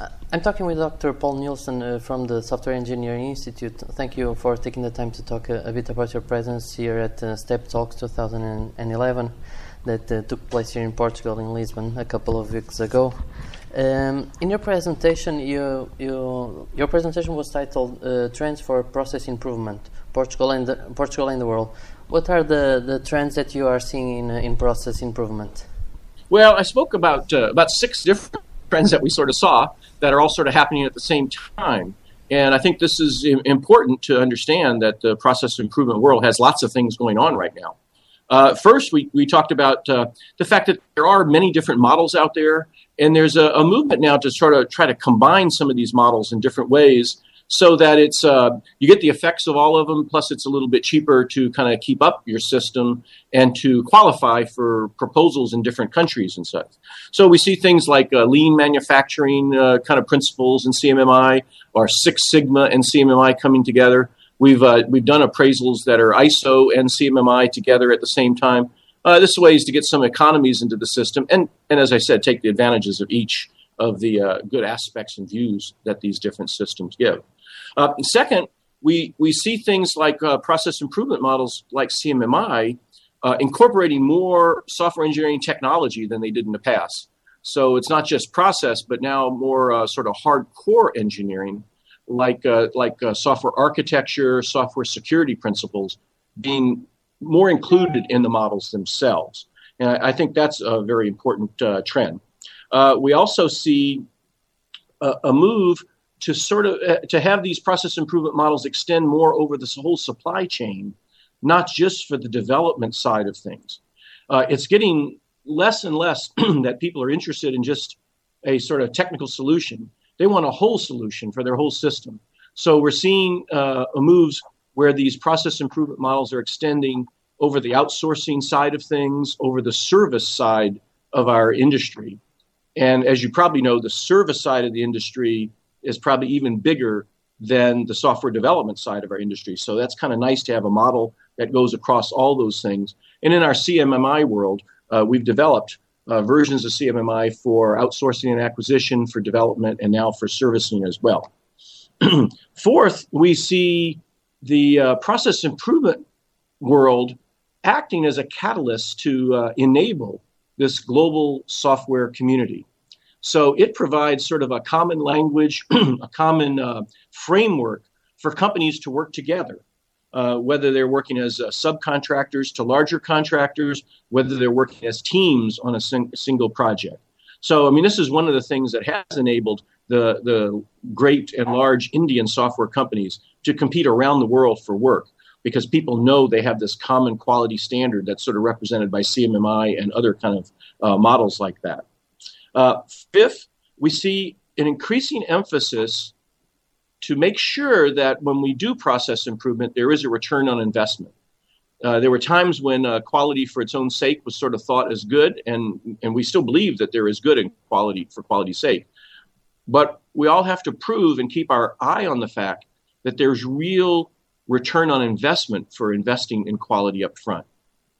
Uh, I'm talking with Dr. Paul Nielsen uh, from the Software Engineering Institute. Thank you for taking the time to talk a, a bit about your presence here at uh, STEP Talks 2011 that uh, took place here in Portugal, in Lisbon, a couple of weeks ago. Um, in your presentation, you, you, your presentation was titled uh, "Trends for Process Improvement: Portugal and the, Portugal and the World." What are the, the trends that you are seeing in, uh, in process improvement? Well, I spoke about uh, about six different trends that we sort of saw that are all sort of happening at the same time. And I think this is important to understand that the process improvement world has lots of things going on right now. Uh, first, we, we talked about uh, the fact that there are many different models out there, and there's a, a, movement now to sort of try to combine some of these models in different ways so that it's uh, you get the effects of all of them. Plus, it's a little bit cheaper to kind of keep up your system and to qualify for proposals in different countries and such. So we see things like uh, lean manufacturing uh, kind of principles in CMMI, or Six Sigma and CMMI coming together. We've uh, we've done appraisals that are ISO and CMMI together at the same time. Uh, this way is to get some economies into the system, and and as I said, take the advantages of each of the uh, good aspects and views that these different systems give. Uh, second, we, we see things like uh, process improvement models like CMMI uh, incorporating more software engineering technology than they did in the past. So it's not just process, but now more uh, sort of hardcore engineering, like uh, like uh, software architecture, software security principles, being more included in the models themselves. And I, think that's a very important trend. we also see a, a move to sort of uh, to have these process improvement models extend more over this whole supply chain, not just for the development side of things. Uh, it's getting less and less that people are interested in just a sort of technical solution. They want a whole solution for their whole system. So we're seeing uh, moves where these process improvement models are extending over the outsourcing side of things, over the service side of our industry. And as you probably know, the service side of the industry is probably even bigger than the software development side of our industry. So that's kind of nice to have a model that goes across all those things. And in our CMMI world, uh, we've developed uh, versions of CMMI for outsourcing and acquisition, for development, and now for servicing as well. Fourth, we see the uh, process improvement world acting as a catalyst to uh, enable this global software community. So it provides sort of a common language, a common uh, framework for companies to work together. Uh, whether they're working as uh, subcontractors to larger contractors, whether they're working as teams on a sing- single project. So, I mean, this is one of the things that has enabled the, the great and large Indian software companies to compete around the world for work because people know they have this common quality standard that's sort of represented by CMMI and other kind of uh, models like that. Uh, fifth, we see an increasing emphasis to make sure that when we do process improvement, there is a return on investment. Uh, there were times when uh, quality for its own sake was sort of thought as good, and, and we still believe that there is good in quality for quality's sake. But we all have to prove and keep our eye on the fact that there's real return on investment for investing in quality up front.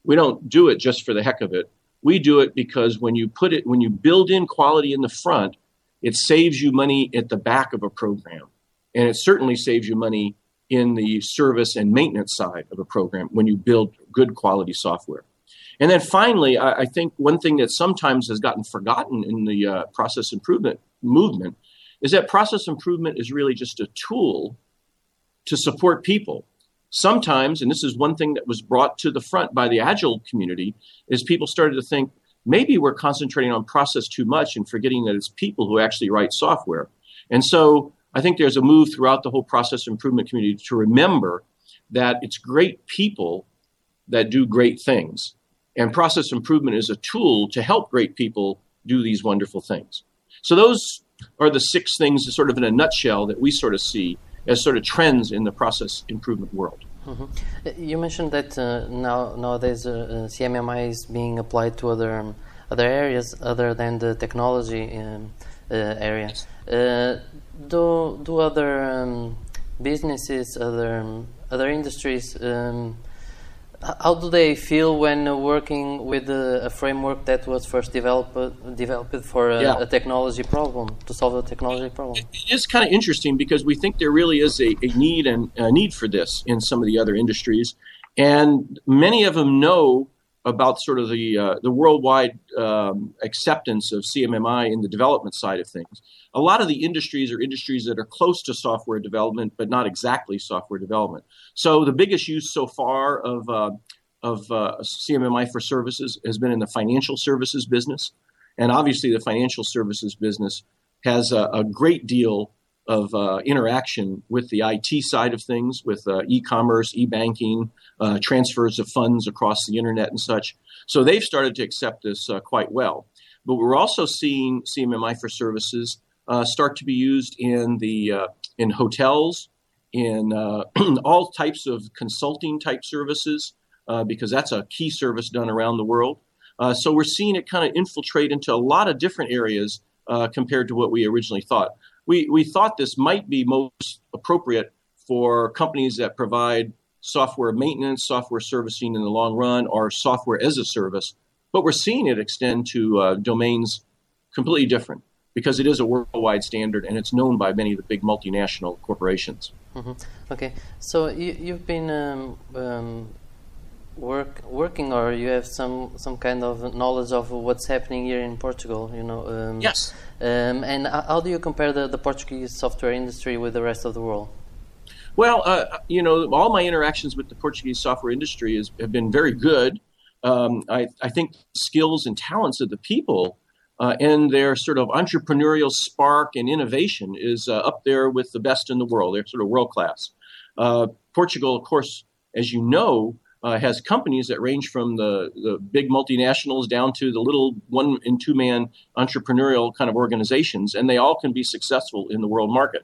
We don't do it just for the heck of it. We do it because when you put it, when you build in quality in the front, it saves you money at the back of a program. And it certainly saves you money in the service and maintenance side of a program when you build good quality software. And then finally, I, I think one thing that sometimes has gotten forgotten in the uh, process improvement movement is that process improvement is really just a tool to support people sometimes, and this is one thing that was brought to the front by the agile community, is people started to think maybe we're concentrating on process too much and forgetting that it's people who actually write software. And so I think there's a move throughout the whole process improvement community to remember that it's great people that do great things. And process improvement is a tool to help great people do these wonderful things. So those are the six things, sort of in a nutshell, that we sort of see as sort of trends in the process improvement world. Mm-hmm. You mentioned that uh, now nowadays uh, uh CMMI is being applied to other um, other areas other than the technology um, uh, area. Uh, do do other um, businesses, other um, other industries um, how do they feel when working with a, a framework that was first developed developed for a, yeah. a, technology problem to solve a technology problem? It is kind of interesting because we think there really is a, a need and a need for this in some of the other industries, and many of them know about sort of the uh, the worldwide um, acceptance of CMMI in the development side of things. A lot of the industries are industries that are close to software development, but not exactly software development. So the biggest use so far of uh, of uh, CMMI for services has been in the financial services business, and obviously the financial services business has a, a great deal of uh, interaction with the IT side of things, with uh, e-commerce, e-banking, uh, transfers of funds across the internet and such. So they've started to accept this uh, quite well. But we're also seeing CMMI for services uh, start to be used in the uh, in hotels, in all types of consulting type services, because that's a key service done around the world. so we're seeing it kind of infiltrate into a lot of different areas compared to what we originally thought we, we thought this might be most appropriate for companies that provide software maintenance, software servicing in the long run, or software as a service. But we're seeing it extend to uh, domains completely different because it is a worldwide standard and it's known by many of the big multinational corporations. Mm-hmm. Okay, so you, have been um, um, work working or you have some some kind of knowledge of what's happening here in Portugal you know um, yes. um, and how do you compare the, the Portuguese software industry with the rest of the world? Well uh, you know all my interactions with the Portuguese software industry is, have been very good. Um, I, I think skills and talents of the people uh, and their sort of entrepreneurial spark and innovation is uh, up there with the best in the world. They're sort of world class uh, Portugal of course as you know uh, has companies that range from the, the big multinationals down to the little one and two man entrepreneurial kind of organizations, and they all can be successful in the world market.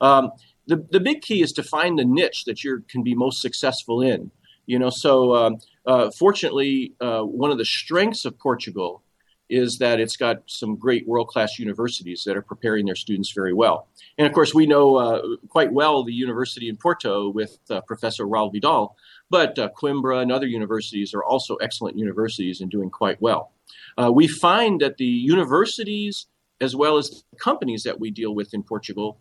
Um, the, the big key is to find the niche that you can be most successful in. You know, so um, uh, fortunately, uh, one of the strengths of Portugal is that it's got some great world class universities that are preparing their students very well. And of course, we know uh, quite well the university in Porto with uh, Professor Raul Vidal, but uh, Coimbra and other universities are also excellent universities and doing quite well. Uh, we find that the universities, as well as companies that we deal with in Portugal,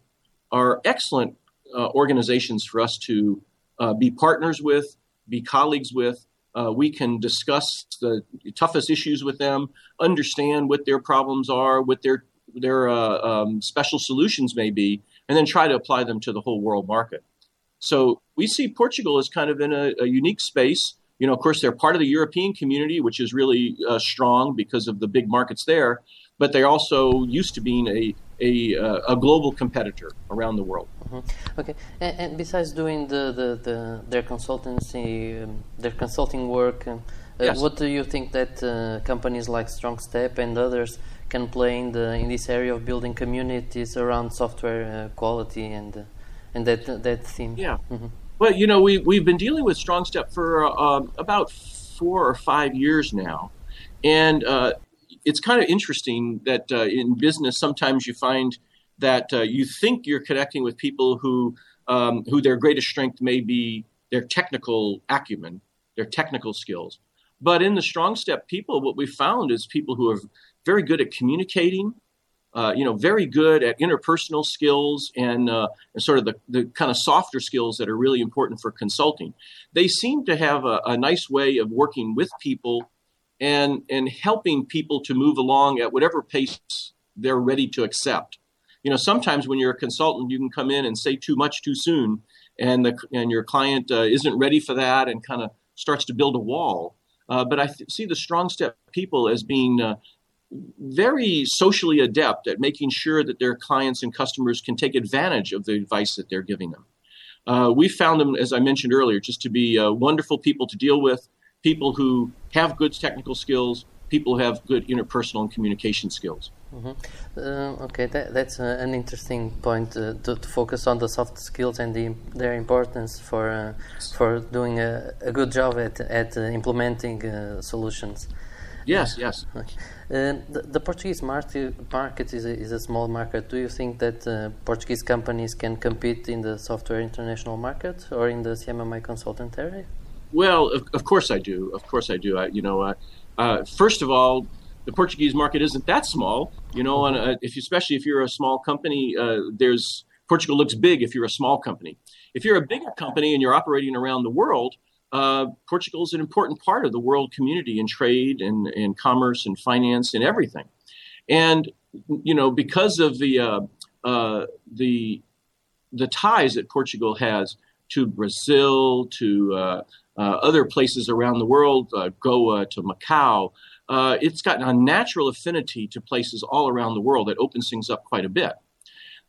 are excellent uh, organizations for us to uh, be partners with, be colleagues with. Uh, we can discuss the toughest issues with them, understand what their problems are, what their their uh, um, special solutions may be, and then try to apply them to the whole world market. So we see Portugal as kind of in a, a unique space. You know, of course, they're part of the European community, which is really uh, strong because of the big markets there. But they're also used to being a a, uh, a global competitor around the world. Mm-hmm. Okay, and, and, besides doing the, the, the their consultancy, um, their consulting work, uh, yes. what do you think that uh, companies like StrongStep and others can play in the in this area of building communities around software uh, quality and uh, and that that theme. Yeah. Mm-hmm. Well, you know, we we've been dealing with StrongStep for uh, about four or five years now, and uh, it's kind of interesting that uh, in business sometimes you find that uh, you think you're connecting with people who um, who their greatest strength may be their technical acumen, their technical skills. But in the StrongStep people, what we found is people who are very good at communicating, uh, you know, very good at interpersonal skills and, uh, and sort of the, the kind of softer skills that are really important for consulting. They seem to have a, a nice way of working with people and, and helping people to move along at whatever pace they're ready to accept. You know, sometimes when you're a consultant, you can come in and say too much too soon, and the and your client uh, isn't ready for that, and kind of starts to build a wall. Uh, but I th- see the StrongStep people as being uh, very socially adept at making sure that their clients and customers can take advantage of the advice that they're giving them. Uh, we found them, as I mentioned earlier, just to be uh, wonderful people to deal with, people who have good technical skills, people who have good interpersonal and communication skills. Mm-hmm. Uh, okay, that, that's uh, an interesting point uh, to, to, focus on the soft skills and the, their importance for uh, for doing a, a, good job at at implementing solutions. Yes, yes. Okay. Uh, the, the, Portuguese market, market is, a, is a small market. Do you think that uh, Portuguese companies can compete in the software international market or in the CMMI consultant area? well, of, of, course I do. Of course I do. I, you know, uh, uh, first of all, the Portuguese market isn't that small. You know, and if especially if you're a small company, uh, there's Portugal looks big if you're a small company. If you're a bigger company and you're operating around the world, uh, Portugal is an important part of the world community in trade and, and commerce and finance and everything. And you know, because of the uh, uh, the the ties that Portugal has to Brazil, to uh, uh, other places around the world, uh, Goa, to Macau, it's got a natural affinity to places all around the world that opens things up quite a bit.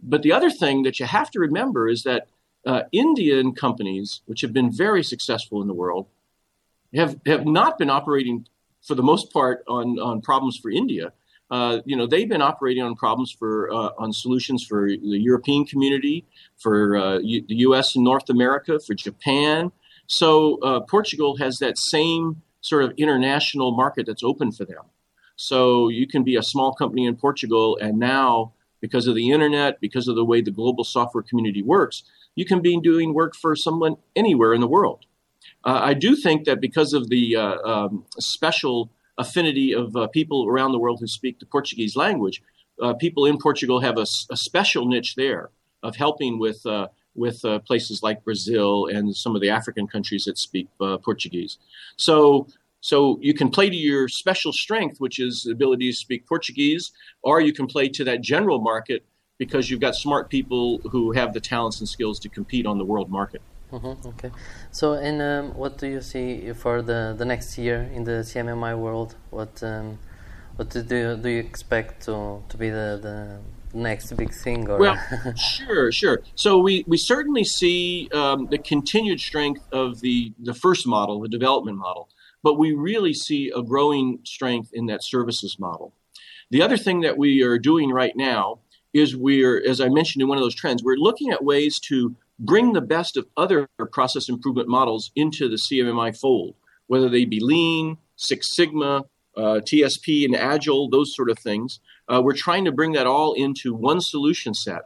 But the other thing that you have to remember is that uh, Indian companies, which have been very successful in the world, have, have not been operating for the most part on, on problems for India. Uh, you know, they've been operating on problems for uh, on solutions for the European community, for uh, U- the U.S. and North America, for Japan. So uh, Portugal has that same sort of international market that's open for them. So you can be a small company in Portugal, and now because of the internet, because of the way the global software community works, you can be doing work for someone anywhere in the world. Uh, I do think that because of the uh, um, special affinity of uh, people around the world who speak the Portuguese language, uh, people in Portugal have a, a, special niche there of helping with uh, with uh, places like Brazil and some of the African countries that speak Portuguese. So so you can play to your special strength, which is the ability to speak Portuguese, or you can play to that general market because you've got smart people who have the talents and skills to compete on the world market. Mm-hmm, okay. So, and um, what do you see for the, the next year in the CMMI world? What um, what do you, do you expect to, to be the, the next big thing? Or? Well, sure, sure. So we, we certainly see um, the continued strength of the, the first model, the development model but we really see a growing strength in that services model. The other thing that we are doing right now is we're, as I mentioned in one of those trends, we're looking at ways to bring the best of other process improvement models into the CMMI fold, whether they be lean, Six Sigma, uh, TSP, and Agile, those sort of things. Uh, we're trying to bring that all into one solution set.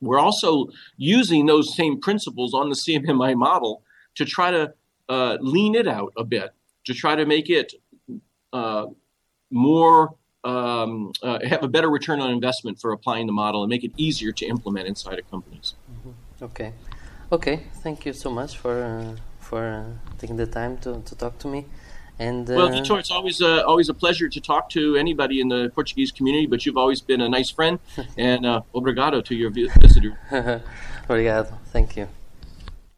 We're also using those same principles on the CMMI model to try to uh, lean it out a bit to try to make it uh, more um, uh, have a better return on investment for applying the model and make it easier to implement inside of companies. Mm-hmm. Okay, okay. Thank you so much for uh, for uh, taking the time to, to talk to me. And well, uh, Vitor, it's always a, always a pleasure to talk to anybody in the Portuguese community. But you've always been a nice friend, and uh, obrigado to your visitor. obrigado. Thank you.